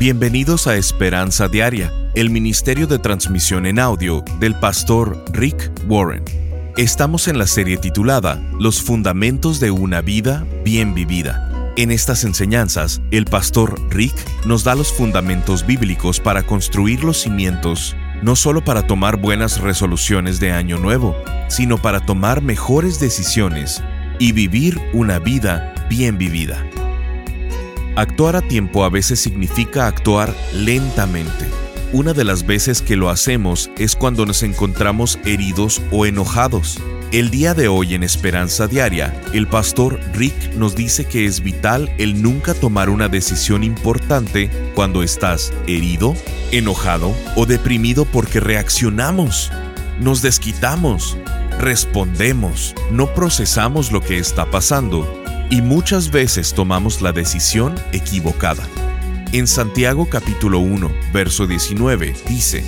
Bienvenidos a Esperanza Diaria, el Ministerio de Transmisión en Audio del pastor Rick Warren. Estamos en la serie titulada Los Fundamentos de una Vida Bien Vivida. En estas enseñanzas, el pastor Rick nos da los fundamentos bíblicos para construir los cimientos, no solo para tomar buenas resoluciones de año nuevo, sino para tomar mejores decisiones y vivir una vida bien vivida. Actuar a tiempo a veces significa actuar lentamente. Una de las veces que lo hacemos es cuando nos encontramos heridos o enojados. El día de hoy en Esperanza Diaria, el pastor Rick nos dice que es vital el nunca tomar una decisión importante cuando estás herido, enojado o deprimido porque reaccionamos, nos desquitamos, respondemos, no procesamos lo que está pasando y muchas veces tomamos la decisión equivocada. En Santiago capítulo 1, verso 19 dice,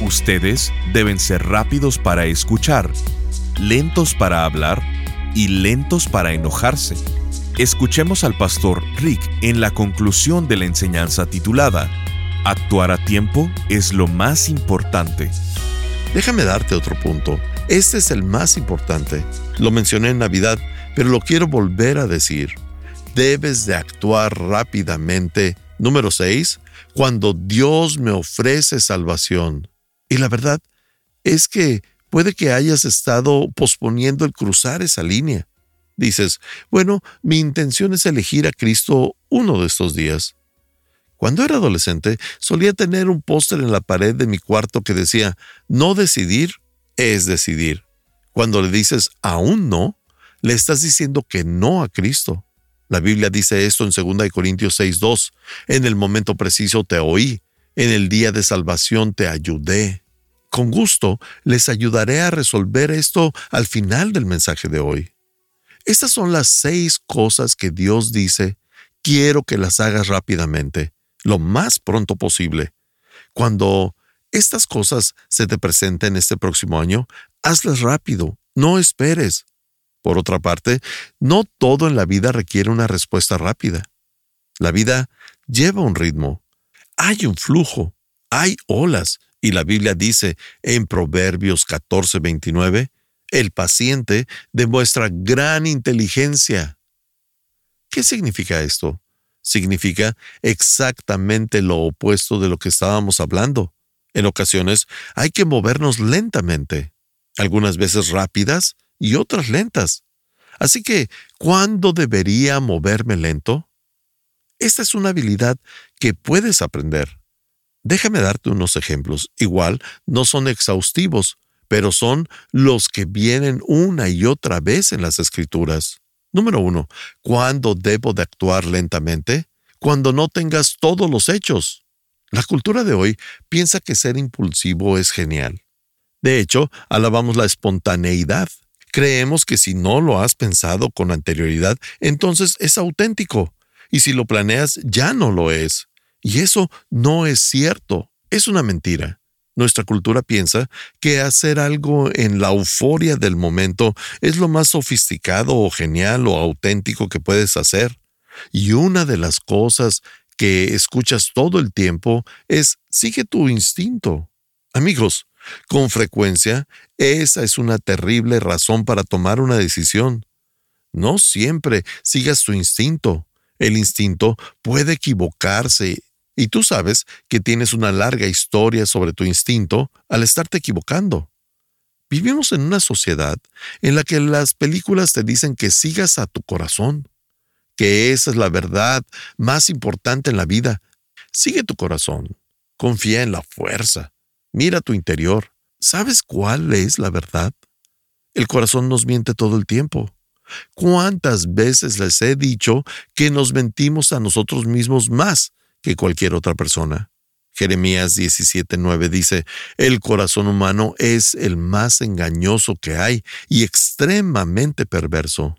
Ustedes deben ser rápidos para escuchar, lentos para hablar y lentos para enojarse. Escuchemos al pastor Rick en la conclusión de la enseñanza titulada, Actuar a tiempo es lo más importante. Déjame darte otro punto. Este es el más importante. Lo mencioné en Navidad pero lo quiero volver a decir. Debes de actuar rápidamente. Número 6. Cuando Dios me ofrece salvación. Y la verdad es que puede que hayas estado posponiendo el cruzar esa línea. Dices, bueno, mi intención es elegir a Cristo uno de estos días. Cuando era adolescente, solía tener un póster en la pared de mi cuarto que decía, no decidir es decidir. Cuando le dices aún no, le estás diciendo que no a Cristo. La Biblia dice esto en 2 Corintios 6:2. En el momento preciso te oí, en el día de salvación te ayudé. Con gusto les ayudaré a resolver esto al final del mensaje de hoy. Estas son las seis cosas que Dios dice, quiero que las hagas rápidamente, lo más pronto posible. Cuando estas cosas se te presenten este próximo año, hazlas rápido, no esperes. Por otra parte, no todo en la vida requiere una respuesta rápida. La vida lleva un ritmo. Hay un flujo, hay olas, y la Biblia dice en Proverbios 14:29, el paciente demuestra gran inteligencia. ¿Qué significa esto? Significa exactamente lo opuesto de lo que estábamos hablando. En ocasiones hay que movernos lentamente, algunas veces rápidas y otras lentas. Así que, ¿cuándo debería moverme lento? Esta es una habilidad que puedes aprender. Déjame darte unos ejemplos. Igual, no son exhaustivos, pero son los que vienen una y otra vez en las escrituras. Número uno, ¿cuándo debo de actuar lentamente? Cuando no tengas todos los hechos. La cultura de hoy piensa que ser impulsivo es genial. De hecho, alabamos la espontaneidad. Creemos que si no lo has pensado con anterioridad, entonces es auténtico, y si lo planeas ya no lo es. Y eso no es cierto, es una mentira. Nuestra cultura piensa que hacer algo en la euforia del momento es lo más sofisticado o genial o auténtico que puedes hacer. Y una de las cosas que escuchas todo el tiempo es sigue tu instinto. Amigos, con frecuencia, esa es una terrible razón para tomar una decisión. No siempre sigas tu instinto. El instinto puede equivocarse y tú sabes que tienes una larga historia sobre tu instinto al estarte equivocando. Vivimos en una sociedad en la que las películas te dicen que sigas a tu corazón, que esa es la verdad más importante en la vida. Sigue tu corazón, confía en la fuerza, Mira tu interior. ¿Sabes cuál es la verdad? El corazón nos miente todo el tiempo. ¿Cuántas veces les he dicho que nos mentimos a nosotros mismos más que cualquier otra persona? Jeremías 17:9 dice, el corazón humano es el más engañoso que hay y extremadamente perverso.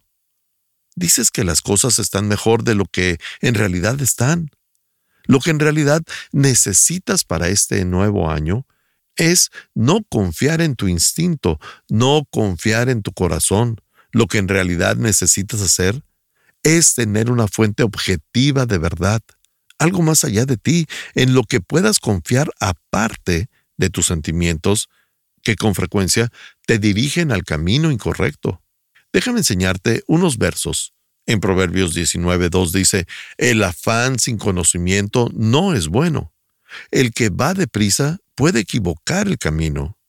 Dices que las cosas están mejor de lo que en realidad están. Lo que en realidad necesitas para este nuevo año es no confiar en tu instinto, no confiar en tu corazón. Lo que en realidad necesitas hacer es tener una fuente objetiva de verdad, algo más allá de ti, en lo que puedas confiar aparte de tus sentimientos, que con frecuencia te dirigen al camino incorrecto. Déjame enseñarte unos versos. En Proverbios 19.2 dice, El afán sin conocimiento no es bueno. El que va deprisa puede equivocar el camino.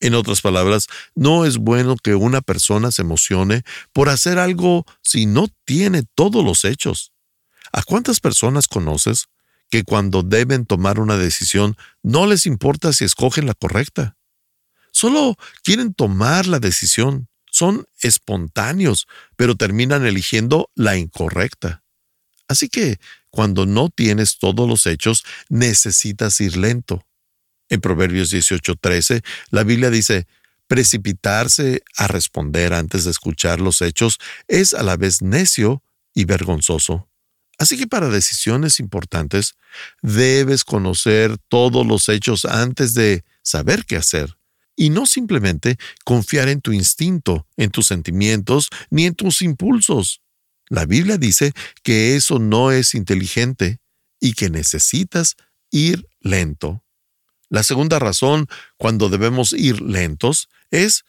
En otras palabras, no es bueno que una persona se emocione por hacer algo si no tiene todos los hechos. ¿A cuántas personas conoces que cuando deben tomar una decisión no les importa si escogen la correcta? Solo quieren tomar la decisión, son espontáneos, pero terminan eligiendo la incorrecta. Así que, cuando no tienes todos los hechos, necesitas ir lento. En Proverbios 18:13, la Biblia dice, precipitarse a responder antes de escuchar los hechos es a la vez necio y vergonzoso. Así que para decisiones importantes, debes conocer todos los hechos antes de saber qué hacer, y no simplemente confiar en tu instinto, en tus sentimientos, ni en tus impulsos. La Biblia dice que eso no es inteligente y que necesitas ir lento. La segunda razón cuando debemos ir lentos es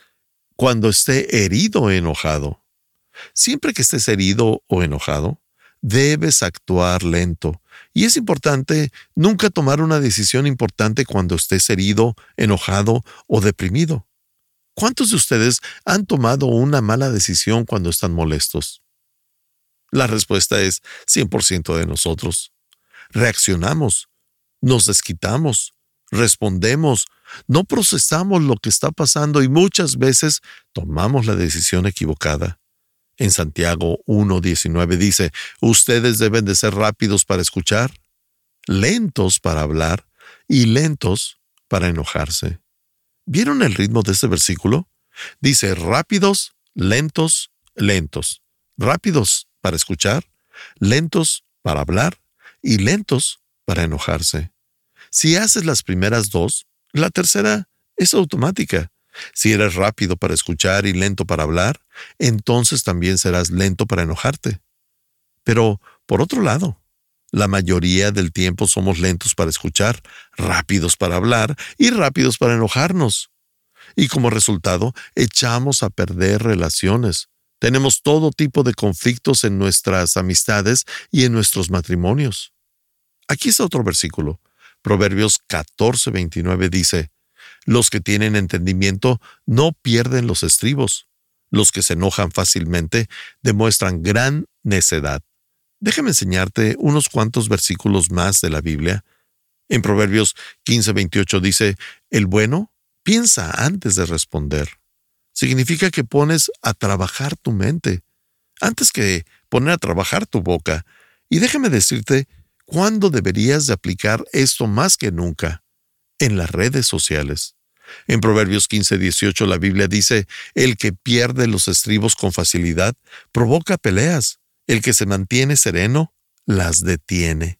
cuando esté herido o enojado. Siempre que estés herido o enojado, debes actuar lento. Y es importante nunca tomar una decisión importante cuando estés herido, enojado o deprimido. ¿Cuántos de ustedes han tomado una mala decisión cuando están molestos? La respuesta es 100% de nosotros. Reaccionamos, nos desquitamos, respondemos, no procesamos lo que está pasando y muchas veces tomamos la decisión equivocada. En Santiago 1.19 dice, ustedes deben de ser rápidos para escuchar, lentos para hablar y lentos para enojarse. ¿Vieron el ritmo de ese versículo? Dice rápidos, lentos, lentos. Rápidos para escuchar, lentos para hablar y lentos para enojarse. Si haces las primeras dos, la tercera es automática. Si eres rápido para escuchar y lento para hablar, entonces también serás lento para enojarte. Pero, por otro lado, la mayoría del tiempo somos lentos para escuchar, rápidos para hablar y rápidos para enojarnos. Y como resultado, echamos a perder relaciones. Tenemos todo tipo de conflictos en nuestras amistades y en nuestros matrimonios. Aquí está otro versículo. Proverbios 14:29 dice, los que tienen entendimiento no pierden los estribos. Los que se enojan fácilmente demuestran gran necedad. Déjame enseñarte unos cuantos versículos más de la Biblia. En Proverbios 15:28 dice, El bueno piensa antes de responder. Significa que pones a trabajar tu mente, antes que poner a trabajar tu boca. Y déjame decirte cuándo deberías de aplicar esto más que nunca, en las redes sociales. En Proverbios 15, 18 la Biblia dice, el que pierde los estribos con facilidad provoca peleas, el que se mantiene sereno las detiene.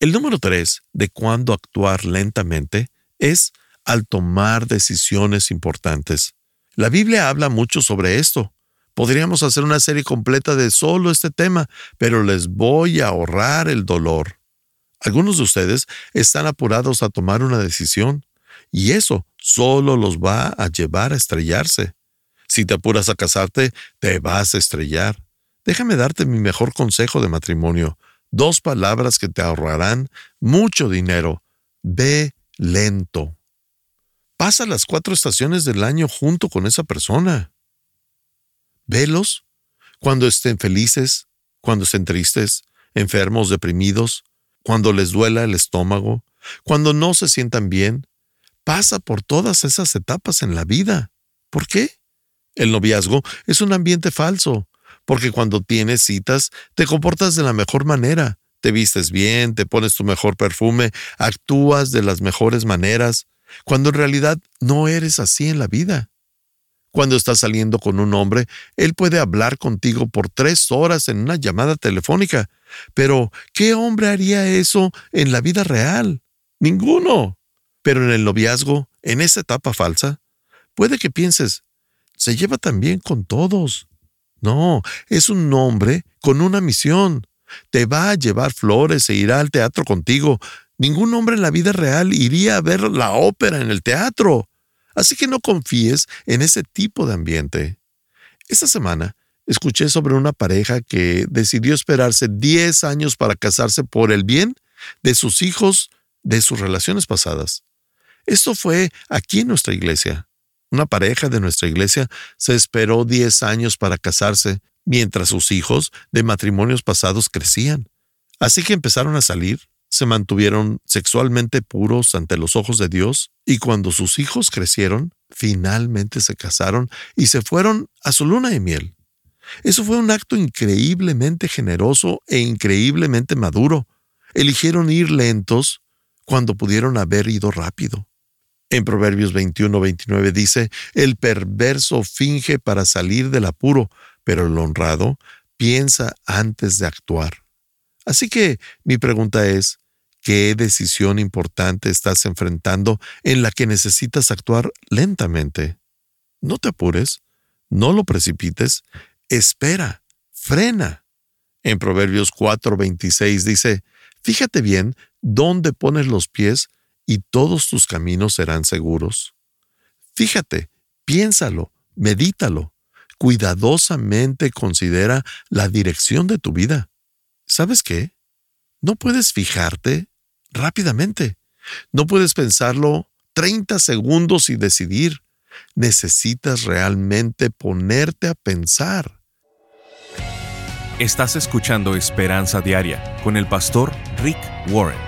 El número tres de cuándo actuar lentamente es al tomar decisiones importantes. La Biblia habla mucho sobre esto. Podríamos hacer una serie completa de solo este tema, pero les voy a ahorrar el dolor. Algunos de ustedes están apurados a tomar una decisión, y eso solo los va a llevar a estrellarse. Si te apuras a casarte, te vas a estrellar. Déjame darte mi mejor consejo de matrimonio. Dos palabras que te ahorrarán mucho dinero. Ve lento. Pasa las cuatro estaciones del año junto con esa persona. Velos cuando estén felices, cuando estén tristes, enfermos, deprimidos, cuando les duela el estómago, cuando no se sientan bien, pasa por todas esas etapas en la vida. ¿Por qué? El noviazgo es un ambiente falso, porque cuando tienes citas te comportas de la mejor manera, te vistes bien, te pones tu mejor perfume, actúas de las mejores maneras, cuando en realidad no eres así en la vida. Cuando estás saliendo con un hombre, él puede hablar contigo por tres horas en una llamada telefónica, pero ¿qué hombre haría eso en la vida real? Ninguno. Pero en el noviazgo, en esa etapa falsa, puede que pienses, se lleva tan bien con todos. No, es un hombre con una misión. Te va a llevar flores e irá al teatro contigo. Ningún hombre en la vida real iría a ver la ópera en el teatro. Así que no confíes en ese tipo de ambiente. Esta semana escuché sobre una pareja que decidió esperarse 10 años para casarse por el bien de sus hijos de sus relaciones pasadas. Esto fue aquí en nuestra iglesia. Una pareja de nuestra iglesia se esperó 10 años para casarse mientras sus hijos de matrimonios pasados crecían. Así que empezaron a salir, se mantuvieron sexualmente puros ante los ojos de Dios y cuando sus hijos crecieron, finalmente se casaron y se fueron a su luna de miel. Eso fue un acto increíblemente generoso e increíblemente maduro. Eligieron ir lentos cuando pudieron haber ido rápido. En Proverbios 21-29 dice, el perverso finge para salir del apuro, pero el honrado piensa antes de actuar. Así que mi pregunta es, ¿qué decisión importante estás enfrentando en la que necesitas actuar lentamente? No te apures, no lo precipites, espera, frena. En Proverbios 4:26 dice, Fíjate bien dónde pones los pies y todos tus caminos serán seguros. Fíjate, piénsalo, medítalo, cuidadosamente considera la dirección de tu vida. ¿Sabes qué? No puedes fijarte rápidamente. No puedes pensarlo 30 segundos y decidir. Necesitas realmente ponerte a pensar. Estás escuchando Esperanza Diaria con el pastor Rick Warren.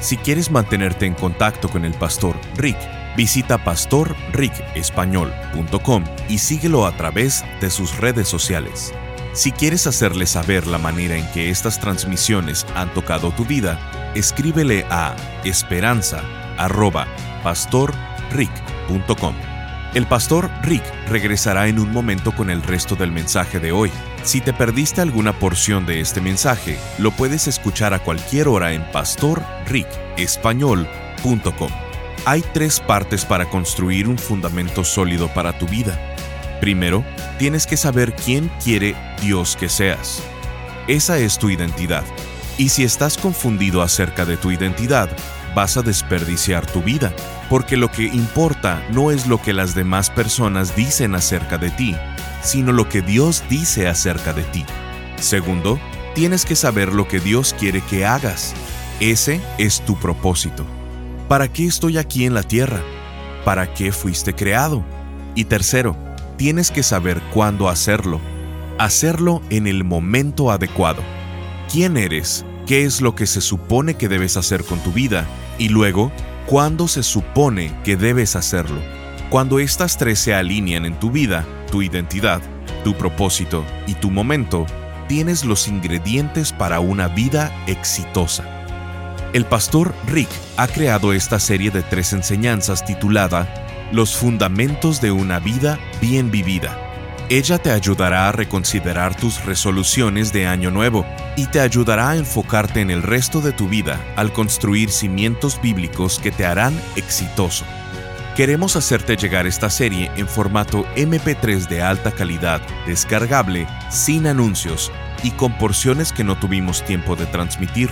Si quieres mantenerte en contacto con el pastor Rick, visita pastorricespañol.com y síguelo a través de sus redes sociales. Si quieres hacerle saber la manera en que estas transmisiones han tocado tu vida, escríbele a esperanza.pastorrick.com. El pastor Rick regresará en un momento con el resto del mensaje de hoy. Si te perdiste alguna porción de este mensaje, lo puedes escuchar a cualquier hora en pastorricespañol.com. Hay tres partes para construir un fundamento sólido para tu vida. Primero, tienes que saber quién quiere Dios que seas. Esa es tu identidad. Y si estás confundido acerca de tu identidad, vas a desperdiciar tu vida, porque lo que importa no es lo que las demás personas dicen acerca de ti, sino lo que Dios dice acerca de ti. Segundo, tienes que saber lo que Dios quiere que hagas. Ese es tu propósito. ¿Para qué estoy aquí en la tierra? ¿Para qué fuiste creado? Y tercero, tienes que saber cuándo hacerlo. Hacerlo en el momento adecuado. ¿Quién eres? ¿Qué es lo que se supone que debes hacer con tu vida? Y luego, ¿cuándo se supone que debes hacerlo? Cuando estas tres se alinean en tu vida, tu identidad, tu propósito y tu momento, tienes los ingredientes para una vida exitosa. El pastor Rick ha creado esta serie de tres enseñanzas titulada Los fundamentos de una vida bien vivida. Ella te ayudará a reconsiderar tus resoluciones de año nuevo y te ayudará a enfocarte en el resto de tu vida al construir cimientos bíblicos que te harán exitoso. Queremos hacerte llegar esta serie en formato MP3 de alta calidad, descargable, sin anuncios y con porciones que no tuvimos tiempo de transmitir.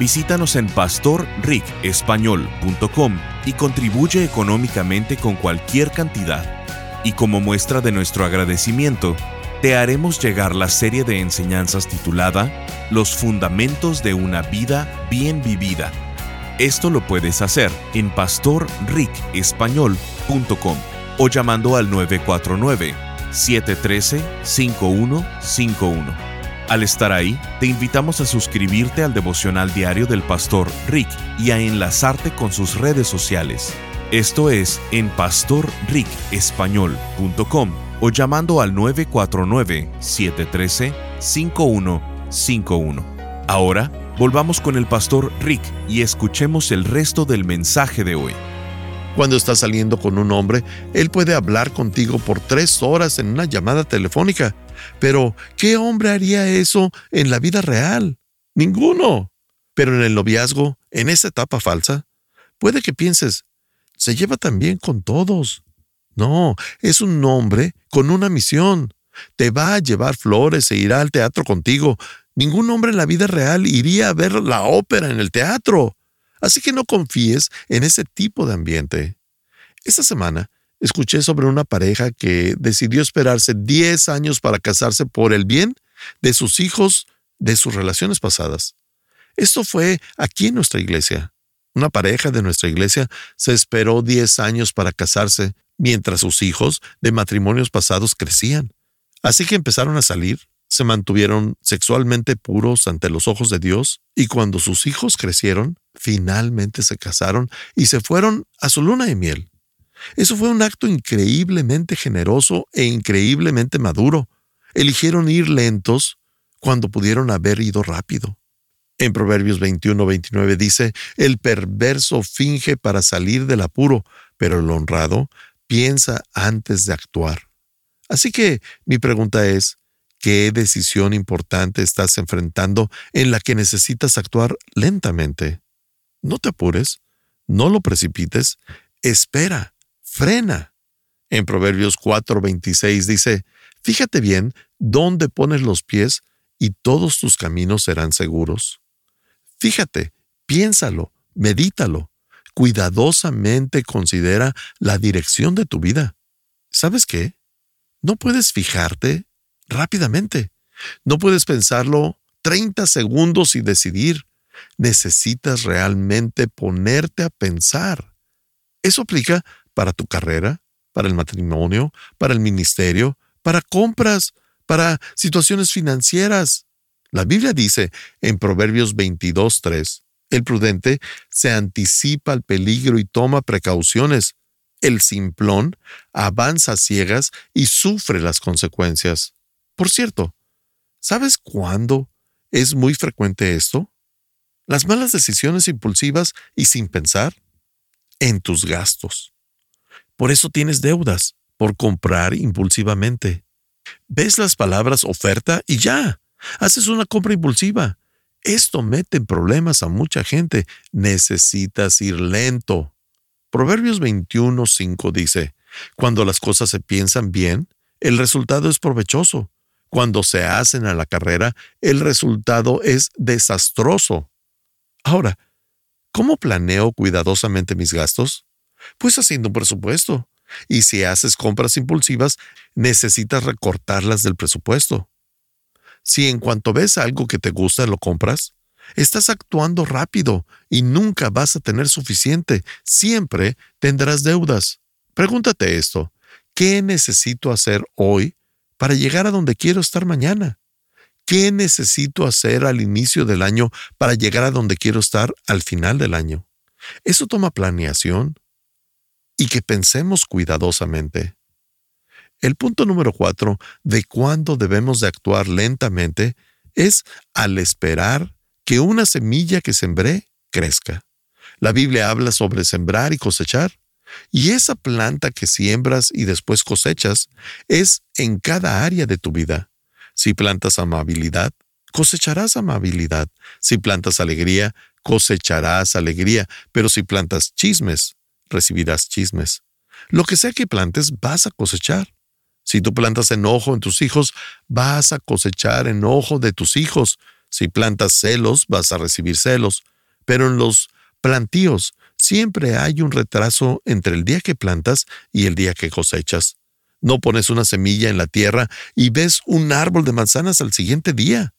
Visítanos en pastorricespañol.com y contribuye económicamente con cualquier cantidad. Y como muestra de nuestro agradecimiento, te haremos llegar la serie de enseñanzas titulada Los Fundamentos de una Vida Bien Vivida. Esto lo puedes hacer en pastorricespañol.com o llamando al 949-713-5151. Al estar ahí, te invitamos a suscribirte al devocional diario del pastor Rick y a enlazarte con sus redes sociales. Esto es en pastorricespañol.com o llamando al 949-713-5151. Ahora, volvamos con el pastor Rick y escuchemos el resto del mensaje de hoy. Cuando estás saliendo con un hombre, él puede hablar contigo por tres horas en una llamada telefónica pero, ¿qué hombre haría eso en la vida real? Ninguno. Pero en el noviazgo, en esa etapa falsa, puede que pienses, se lleva tan bien con todos. No, es un hombre con una misión. Te va a llevar flores e irá al teatro contigo. Ningún hombre en la vida real iría a ver la ópera en el teatro. Así que no confíes en ese tipo de ambiente. Esta semana escuché sobre una pareja que decidió esperarse 10 años para casarse por el bien de sus hijos de sus relaciones pasadas. Esto fue aquí en nuestra iglesia. Una pareja de nuestra iglesia se esperó 10 años para casarse mientras sus hijos de matrimonios pasados crecían. Así que empezaron a salir, se mantuvieron sexualmente puros ante los ojos de Dios y cuando sus hijos crecieron, finalmente se casaron y se fueron a su luna de miel. Eso fue un acto increíblemente generoso e increíblemente maduro. Eligieron ir lentos cuando pudieron haber ido rápido. En Proverbios 21-29 dice, el perverso finge para salir del apuro, pero el honrado piensa antes de actuar. Así que mi pregunta es, ¿qué decisión importante estás enfrentando en la que necesitas actuar lentamente? No te apures, no lo precipites, espera, frena. En Proverbios 4:26 dice, Fíjate bien dónde pones los pies y todos tus caminos serán seguros. Fíjate, piénsalo, medítalo, cuidadosamente considera la dirección de tu vida. ¿Sabes qué? No puedes fijarte rápidamente. No puedes pensarlo 30 segundos y decidir. Necesitas realmente ponerte a pensar. Eso aplica para tu carrera, para el matrimonio, para el ministerio, para compras, para situaciones financieras. La Biblia dice en Proverbios 22.3, el prudente se anticipa al peligro y toma precauciones. El simplón avanza ciegas y sufre las consecuencias. Por cierto, ¿sabes cuándo es muy frecuente esto? Las malas decisiones impulsivas y sin pensar en tus gastos. Por eso tienes deudas, por comprar impulsivamente. Ves las palabras oferta y ya. Haces una compra impulsiva. Esto mete en problemas a mucha gente. Necesitas ir lento. Proverbios 21.5 dice, Cuando las cosas se piensan bien, el resultado es provechoso. Cuando se hacen a la carrera, el resultado es desastroso. Ahora, ¿cómo planeo cuidadosamente mis gastos? Pues haciendo un presupuesto. Y si haces compras impulsivas, necesitas recortarlas del presupuesto. Si en cuanto ves algo que te gusta lo compras, estás actuando rápido y nunca vas a tener suficiente. Siempre tendrás deudas. Pregúntate esto. ¿Qué necesito hacer hoy para llegar a donde quiero estar mañana? ¿Qué necesito hacer al inicio del año para llegar a donde quiero estar al final del año? Eso toma planeación y que pensemos cuidadosamente. El punto número cuatro de cuándo debemos de actuar lentamente es al esperar que una semilla que sembré crezca. La Biblia habla sobre sembrar y cosechar. Y esa planta que siembras y después cosechas es en cada área de tu vida. Si plantas amabilidad, cosecharás amabilidad. Si plantas alegría, cosecharás alegría. Pero si plantas chismes, recibirás chismes. Lo que sea que plantes, vas a cosechar. Si tú plantas enojo en tus hijos, vas a cosechar enojo de tus hijos. Si plantas celos, vas a recibir celos. Pero en los plantíos siempre hay un retraso entre el día que plantas y el día que cosechas. No pones una semilla en la tierra y ves un árbol de manzanas al siguiente día.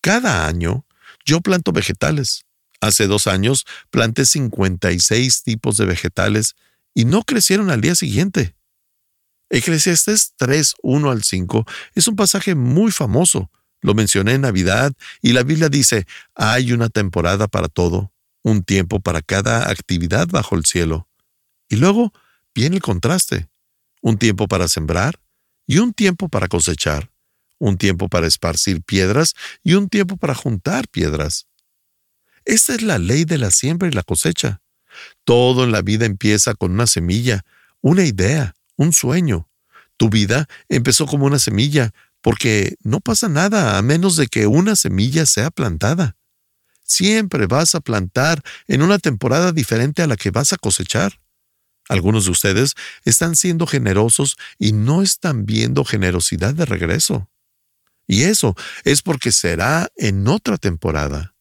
Cada año yo planto vegetales. Hace dos años planté 56 tipos de vegetales y no crecieron al día siguiente. Eclesiastes 3, 1 al 5 es un pasaje muy famoso. Lo mencioné en Navidad y la Biblia dice, hay una temporada para todo, un tiempo para cada actividad bajo el cielo. Y luego viene el contraste, un tiempo para sembrar y un tiempo para cosechar, un tiempo para esparcir piedras y un tiempo para juntar piedras. Esta es la ley de la siembra y la cosecha. Todo en la vida empieza con una semilla, una idea, un sueño. Tu vida empezó como una semilla, porque no pasa nada a menos de que una semilla sea plantada. Siempre vas a plantar en una temporada diferente a la que vas a cosechar. Algunos de ustedes están siendo generosos y no están viendo generosidad de regreso. Y eso es porque será en otra temporada.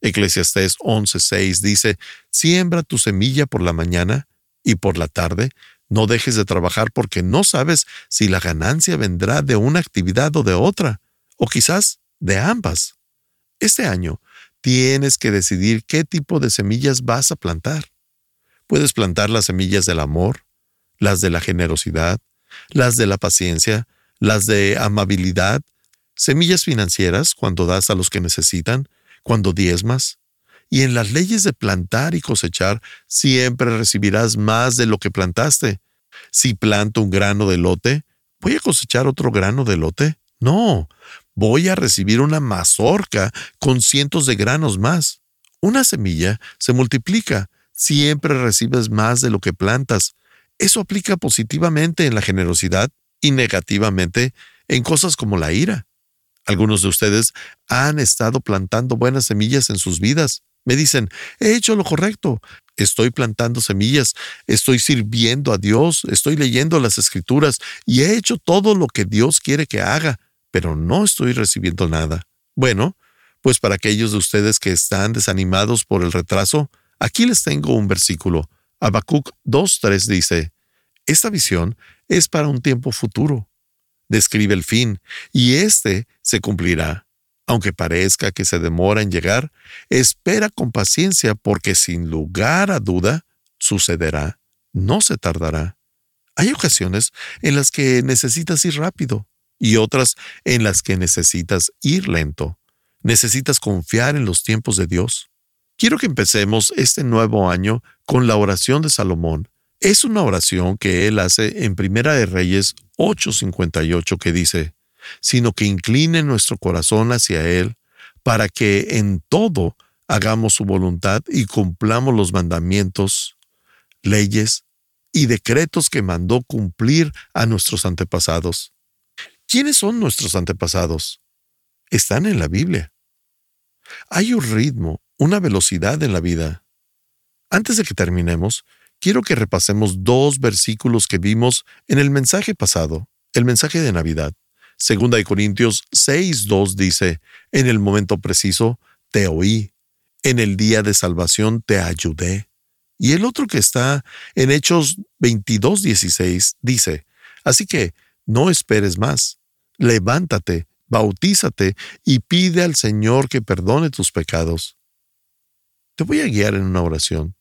Eclesiastés 11:6 dice, Siembra tu semilla por la mañana y por la tarde, no dejes de trabajar porque no sabes si la ganancia vendrá de una actividad o de otra, o quizás de ambas. Este año tienes que decidir qué tipo de semillas vas a plantar. Puedes plantar las semillas del amor, las de la generosidad, las de la paciencia, las de amabilidad, semillas financieras cuando das a los que necesitan, cuando diezmas. Y en las leyes de plantar y cosechar siempre recibirás más de lo que plantaste. Si planto un grano de lote, ¿voy a cosechar otro grano de lote? No, voy a recibir una mazorca con cientos de granos más. Una semilla se multiplica, siempre recibes más de lo que plantas. Eso aplica positivamente en la generosidad y negativamente en cosas como la ira. Algunos de ustedes han estado plantando buenas semillas en sus vidas. Me dicen, he hecho lo correcto, estoy plantando semillas, estoy sirviendo a Dios, estoy leyendo las escrituras y he hecho todo lo que Dios quiere que haga, pero no estoy recibiendo nada. Bueno, pues para aquellos de ustedes que están desanimados por el retraso, aquí les tengo un versículo. Habacuc 2.3 dice, Esta visión es para un tiempo futuro describe el fin, y éste se cumplirá. Aunque parezca que se demora en llegar, espera con paciencia porque sin lugar a duda sucederá, no se tardará. Hay ocasiones en las que necesitas ir rápido y otras en las que necesitas ir lento. Necesitas confiar en los tiempos de Dios. Quiero que empecemos este nuevo año con la oración de Salomón. Es una oración que él hace en Primera de Reyes 8:58 que dice, sino que incline nuestro corazón hacia Él para que en todo hagamos su voluntad y cumplamos los mandamientos, leyes y decretos que mandó cumplir a nuestros antepasados. ¿Quiénes son nuestros antepasados? Están en la Biblia. Hay un ritmo, una velocidad en la vida. Antes de que terminemos, quiero que repasemos dos versículos que vimos en el mensaje pasado, el mensaje de Navidad. Segunda de Corintios 6.2 dice, en el momento preciso te oí, en el día de salvación te ayudé. Y el otro que está en Hechos 22.16 dice, así que no esperes más, levántate, bautízate y pide al Señor que perdone tus pecados. Te voy a guiar en una oración.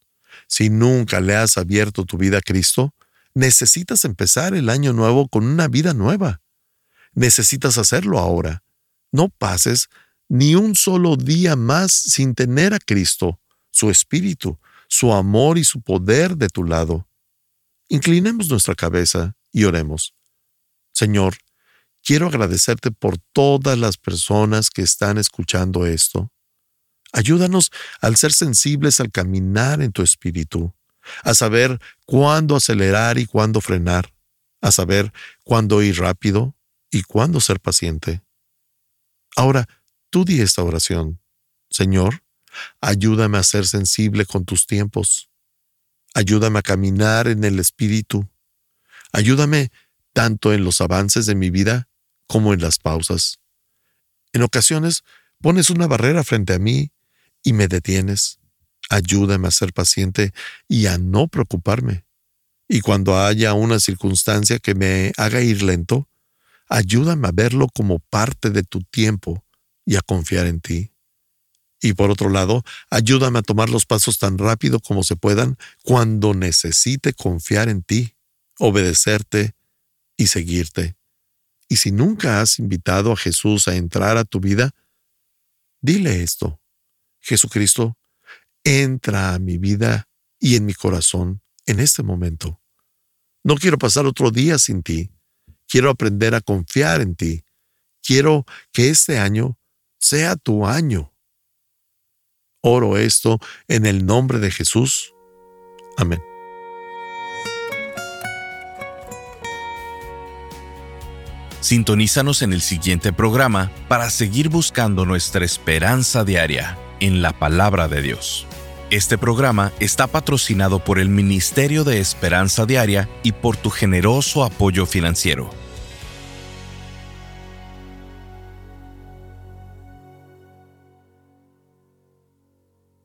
Si nunca le has abierto tu vida a Cristo, necesitas empezar el año nuevo con una vida nueva. Necesitas hacerlo ahora. No pases ni un solo día más sin tener a Cristo, su Espíritu, su amor y su poder de tu lado. Inclinemos nuestra cabeza y oremos. Señor, quiero agradecerte por todas las personas que están escuchando esto. Ayúdanos al ser sensibles al caminar en tu espíritu, a saber cuándo acelerar y cuándo frenar, a saber cuándo ir rápido y cuándo ser paciente. Ahora, tú di esta oración. Señor, ayúdame a ser sensible con tus tiempos. Ayúdame a caminar en el espíritu. Ayúdame tanto en los avances de mi vida como en las pausas. En ocasiones pones una barrera frente a mí y me detienes. Ayúdame a ser paciente y a no preocuparme. Y cuando haya una circunstancia que me haga ir lento, ayúdame a verlo como parte de tu tiempo y a confiar en ti. Y por otro lado, ayúdame a tomar los pasos tan rápido como se puedan cuando necesite confiar en ti, obedecerte y seguirte. Y si nunca has invitado a Jesús a entrar a tu vida, dile esto. Jesucristo, entra a mi vida y en mi corazón en este momento. No quiero pasar otro día sin ti. Quiero aprender a confiar en ti. Quiero que este año sea tu año. Oro esto en el nombre de Jesús. Amén. Sintonízanos en el siguiente programa para seguir buscando nuestra esperanza diaria en la palabra de Dios. Este programa está patrocinado por el Ministerio de Esperanza Diaria y por tu generoso apoyo financiero.